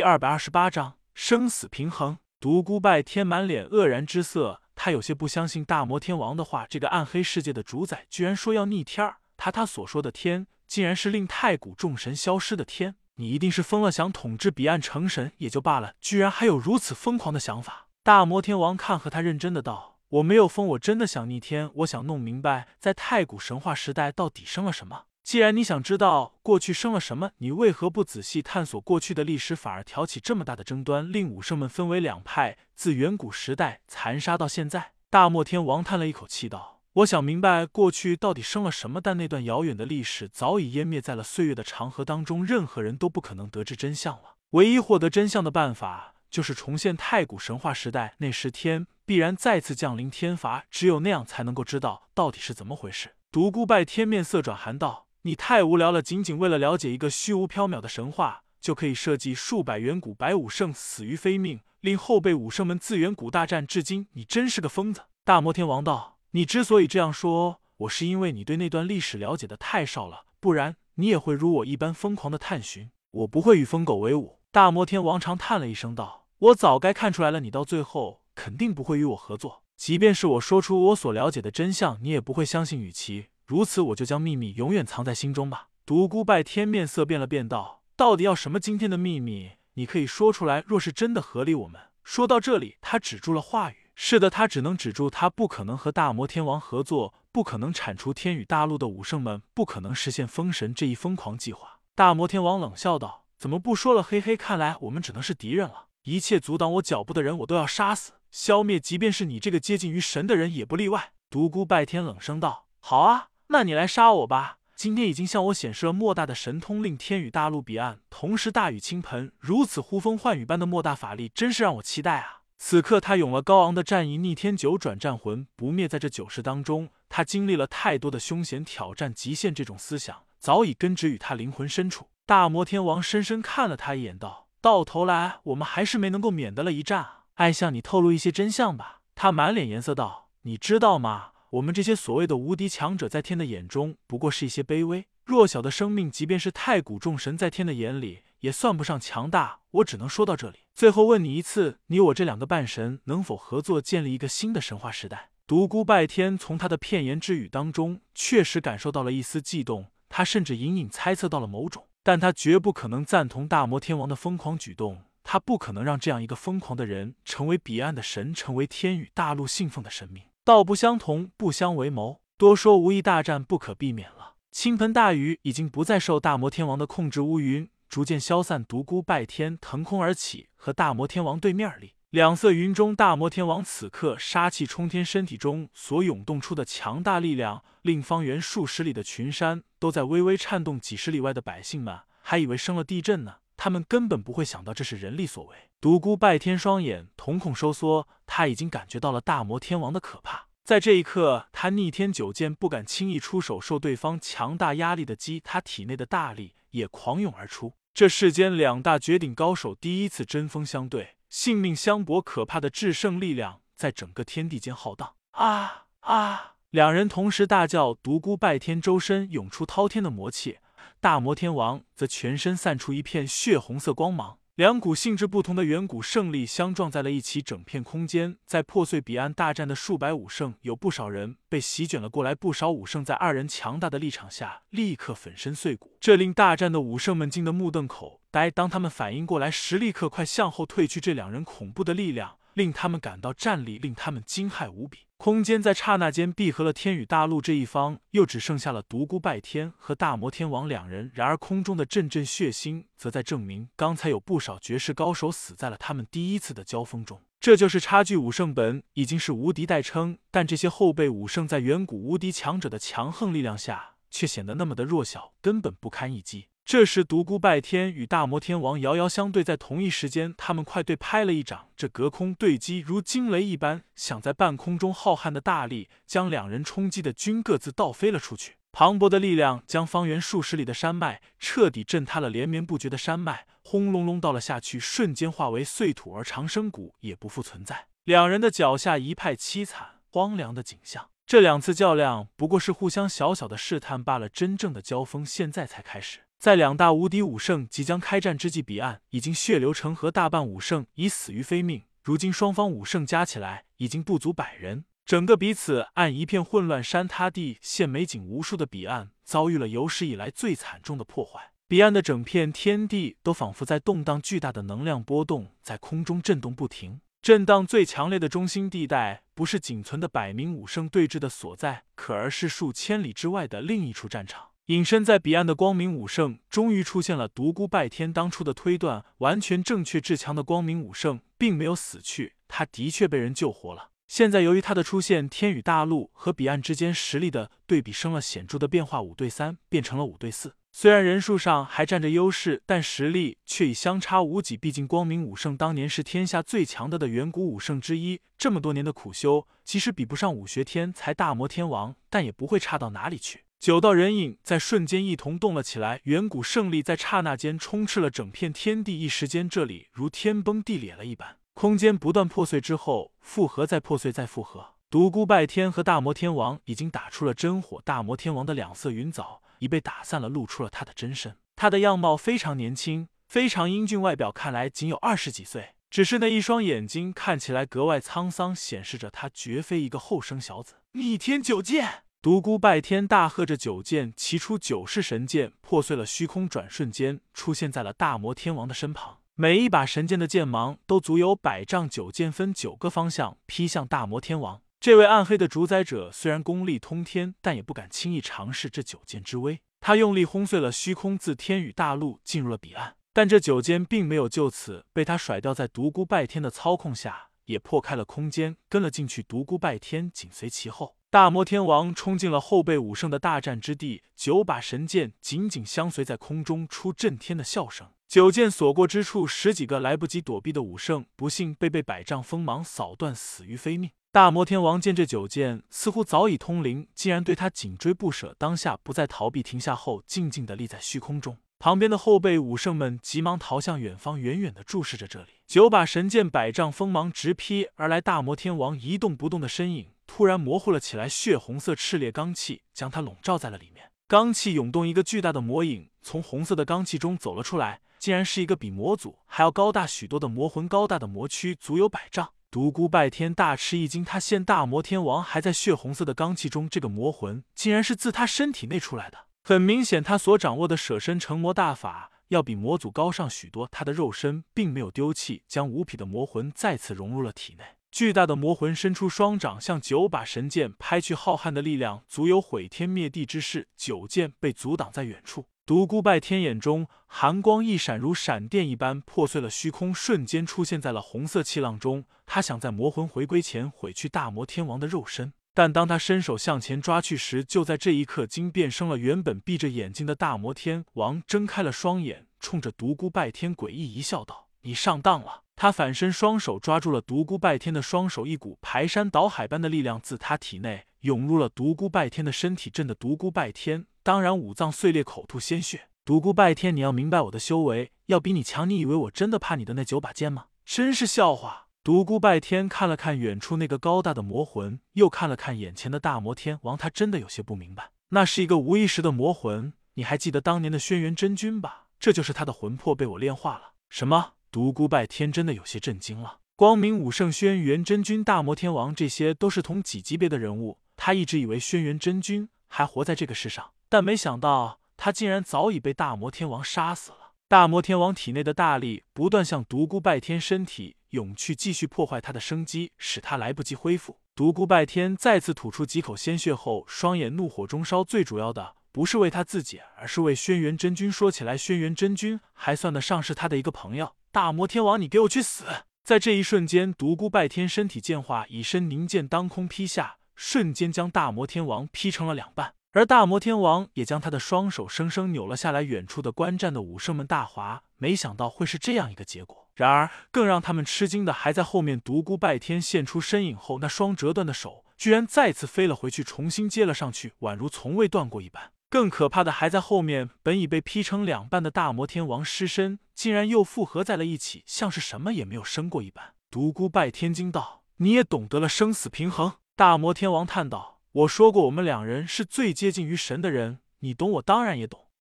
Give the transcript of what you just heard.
第二百二十八章生死平衡。独孤拜天满脸愕然之色，他有些不相信大魔天王的话。这个暗黑世界的主宰居然说要逆天儿，他他所说的天，竟然是令太古众神消失的天。你一定是疯了，想统治彼岸成神也就罢了，居然还有如此疯狂的想法。大魔天王看和他认真的道：“我没有疯，我真的想逆天，我想弄明白，在太古神话时代到底生了什么。”既然你想知道过去生了什么，你为何不仔细探索过去的历史，反而挑起这么大的争端，令武圣们分为两派，自远古时代残杀到现在？大漠天王叹了一口气道：“我想明白过去到底生了什么，但那段遥远的历史早已湮灭在了岁月的长河当中，任何人都不可能得知真相了。唯一获得真相的办法，就是重现太古神话时代，那时天必然再次降临天罚，只有那样才能够知道到底是怎么回事。”独孤拜天面色转寒道。你太无聊了！仅仅为了了解一个虚无缥缈的神话，就可以设计数百远古白武圣死于非命，令后辈武圣们自远古大战至今。你真是个疯子！大摩天王道：“你之所以这样说，我是因为你对那段历史了解的太少了，不然你也会如我一般疯狂的探寻。我不会与疯狗为伍。”大摩天王长叹了一声道：“我早该看出来了，你到最后肯定不会与我合作。即便是我说出我所了解的真相，你也不会相信。与其……”如此，我就将秘密永远藏在心中吧。独孤拜天面色变了变，道：“到底要什么惊天的秘密？你可以说出来。若是真的合理，我们……”说到这里，他止住了话语。是的，他只能止住。他不可能和大魔天王合作，不可能铲除天宇大陆的武圣们，不可能实现封神这一疯狂计划。大魔天王冷笑道：“怎么不说了？嘿嘿，看来我们只能是敌人了。一切阻挡我脚步的人，我都要杀死、消灭，即便是你这个接近于神的人，也不例外。”独孤拜天冷声道：“好啊。”那你来杀我吧！今天已经向我显示了莫大的神通，令天宇大陆彼岸同时大雨倾盆，如此呼风唤雨般的莫大法力，真是让我期待啊！此刻他涌了高昂的战意，逆天九转战魂不灭，在这九世当中，他经历了太多的凶险挑战，极限这种思想早已根植于他灵魂深处。大魔天王深深看了他一眼，道：“到头来，我们还是没能够免得了一战啊！爱向你透露一些真相吧。”他满脸颜色道：“你知道吗？”我们这些所谓的无敌强者，在天的眼中不过是一些卑微弱小的生命，即便是太古众神，在天的眼里也算不上强大。我只能说到这里。最后问你一次，你我这两个半神能否合作，建立一个新的神话时代？独孤拜天从他的片言之语当中，确实感受到了一丝悸动，他甚至隐隐猜测到了某种，但他绝不可能赞同大魔天王的疯狂举动，他不可能让这样一个疯狂的人成为彼岸的神，成为天宇大陆信奉的神明。道不相同，不相为谋。多说无益，大战不可避免了。倾盆大雨已经不再受大魔天王的控制，乌云逐渐消散。独孤拜天腾空而起，和大魔天王对面立。两色云中，大魔天王此刻杀气冲天，身体中所涌动出的强大力量，令方圆数十里的群山都在微微颤动。几十里外的百姓们还以为生了地震呢。他们根本不会想到这是人力所为。独孤拜天双眼瞳孔收缩，他已经感觉到了大魔天王的可怕。在这一刻，他逆天九剑不敢轻易出手，受对方强大压力的击，他体内的大力也狂涌而出。这世间两大绝顶高手第一次针锋相对，性命相搏，可怕的制胜力量在整个天地间浩荡。啊啊！两人同时大叫，独孤拜天周身涌出滔天的魔气。大魔天王则全身散出一片血红色光芒，两股性质不同的远古圣力相撞在了一起，整片空间在破碎。彼岸大战的数百武圣，有不少人被席卷了过来，不少武圣在二人强大的立场下立刻粉身碎骨，这令大战的武圣们惊得目瞪口呆。当他们反应过来时，立刻快向后退去。这两人恐怖的力量令他们感到战力，令他们惊骇无比。空间在刹那间闭合了，天宇大陆这一方又只剩下了独孤拜天和大魔天王两人。然而空中的阵阵血腥，则在证明刚才有不少绝世高手死在了他们第一次的交锋中。这就是差距，武圣本已经是无敌代称，但这些后辈武圣在远古无敌强者的强横力量下，却显得那么的弱小，根本不堪一击。这时，独孤拜天与大魔天王遥遥相对，在同一时间，他们快对拍了一掌。这隔空对击如惊雷一般响在半空中，浩瀚的大力将两人冲击的均各自倒飞了出去。磅礴的力量将方圆数十里的山脉彻底震塌了，连绵不绝的山脉轰隆隆倒了下去，瞬间化为碎土，而长生谷也不复存在。两人的脚下一派凄惨荒凉的景象。这两次较量不过是互相小小的试探罢了，真正的交锋现在才开始。在两大无敌武圣即将开战之际，彼岸已经血流成河，大半武圣已死于非命。如今双方武圣加起来已经不足百人，整个彼此暗一片混乱，山塌地陷，美景无数的彼岸遭遇了有史以来最惨重的破坏。彼岸的整片天地都仿佛在动荡，巨大的能量波动在空中震动不停。震荡最强烈的中心地带，不是仅存的百名武圣对峙的所在，可而是数千里之外的另一处战场。隐身在彼岸的光明武圣终于出现了。独孤拜天当初的推断完全正确，至强的光明武圣并没有死去，他的确被人救活了。现在由于他的出现，天宇大陆和彼岸之间实力的对比生了显著的变化，五对三变成了五对四。虽然人数上还占着优势，但实力却已相差无几。毕竟光明武圣当年是天下最强的的远古武圣之一，这么多年的苦修，即使比不上武学天才大魔天王，但也不会差到哪里去。九道人影在瞬间一同动了起来，远古胜利在刹那间充斥了整片天地，一时间这里如天崩地裂了一般，空间不断破碎之后复合，再破碎，再复合。独孤拜天和大魔天王已经打出了真火，大魔天王的两色云藻已被打散了，露出了他的真身。他的样貌非常年轻，非常英俊，外表看来仅有二十几岁，只是那一双眼睛看起来格外沧桑，显示着他绝非一个后生小子。逆天九剑。独孤拜天大喝着，九剑齐出，九式神剑破碎了虚空，转瞬间出现在了大魔天王的身旁。每一把神剑的剑芒都足有百丈，九剑分九个方向劈向大魔天王。这位暗黑的主宰者虽然功力通天，但也不敢轻易尝试这九剑之威。他用力轰碎了虚空，自天宇大陆进入了彼岸。但这九剑并没有就此被他甩掉，在独孤拜天的操控下，也破开了空间，跟了进去。独孤拜天紧随其后。大魔天王冲进了后辈武圣的大战之地，九把神剑紧紧相随在空中，出震天的笑声。九剑所过之处，十几个来不及躲避的武圣不幸被被百丈锋芒扫断，死于非命。大魔天王见这九剑似乎早已通灵，竟然对他紧追不舍，当下不再逃避，停下后静静的立在虚空中。旁边的后辈武圣们急忙逃向远方，远远的注视着这里。九把神剑，百丈锋芒直劈而来，大魔天王一动不动的身影。突然模糊了起来，血红色炽烈罡气将他笼罩在了里面。罡气涌动，一个巨大的魔影从红色的罡气中走了出来，竟然是一个比魔祖还要高大许多的魔魂，高大的魔躯足有百丈。独孤拜天大吃一惊，他现大魔天王还在血红色的罡气中，这个魔魂竟然是自他身体内出来的。很明显，他所掌握的舍身成魔大法要比魔祖高上许多。他的肉身并没有丢弃，将无匹的魔魂再次融入了体内。巨大的魔魂伸出双掌，向九把神剑拍去，浩瀚的力量足有毁天灭地之势。九剑被阻挡在远处。独孤拜天眼中寒光一闪，如闪电一般破碎了虚空，瞬间出现在了红色气浪中。他想在魔魂回归前毁去大魔天王的肉身，但当他伸手向前抓去时，就在这一刻，惊变生了。原本闭着眼睛的大魔天王睁开了双眼，冲着独孤拜天诡异一笑，道：“你上当了。”他反身，双手抓住了独孤拜天的双手，一股排山倒海般的力量自他体内涌入了独孤拜天的身体，震得独孤拜天当然五脏碎裂，口吐鲜血。独孤拜天，你要明白我的修为要比你强，你以为我真的怕你的那九把剑吗？真是笑话！独孤拜天看了看远处那个高大的魔魂，又看了看眼前的大魔天王，他真的有些不明白，那是一个无意识的魔魂。你还记得当年的轩辕真君吧？这就是他的魂魄被我炼化了。什么？独孤拜天真的有些震惊了。光明武圣、轩辕真君、大魔天王，这些都是同几级别的人物。他一直以为轩辕真君还活在这个世上，但没想到他竟然早已被大魔天王杀死了。大魔天王体内的大力不断向独孤拜天身体涌去，继续破坏他的生机，使他来不及恢复。独孤拜天再次吐出几口鲜血后，双眼怒火中烧。最主要的。不是为他自己，而是为轩辕真君。说起来，轩辕真君还算得上是他的一个朋友。大魔天王，你给我去死！在这一瞬间，独孤拜天身体剑化，以身凝剑，当空劈下，瞬间将大魔天王劈成了两半。而大魔天王也将他的双手生生扭了下来。远处的观战的武圣们大哗，没想到会是这样一个结果。然而，更让他们吃惊的还在后面。独孤拜天现出身影后，那双折断的手居然再次飞了回去，重新接了上去，宛如从未断过一般。更可怕的还在后面，本已被劈成两半的大魔天王尸身，竟然又复合在了一起，像是什么也没有生过一般。独孤拜天惊道：“你也懂得了生死平衡？”大魔天王叹道：“我说过，我们两人是最接近于神的人，你懂，我当然也懂。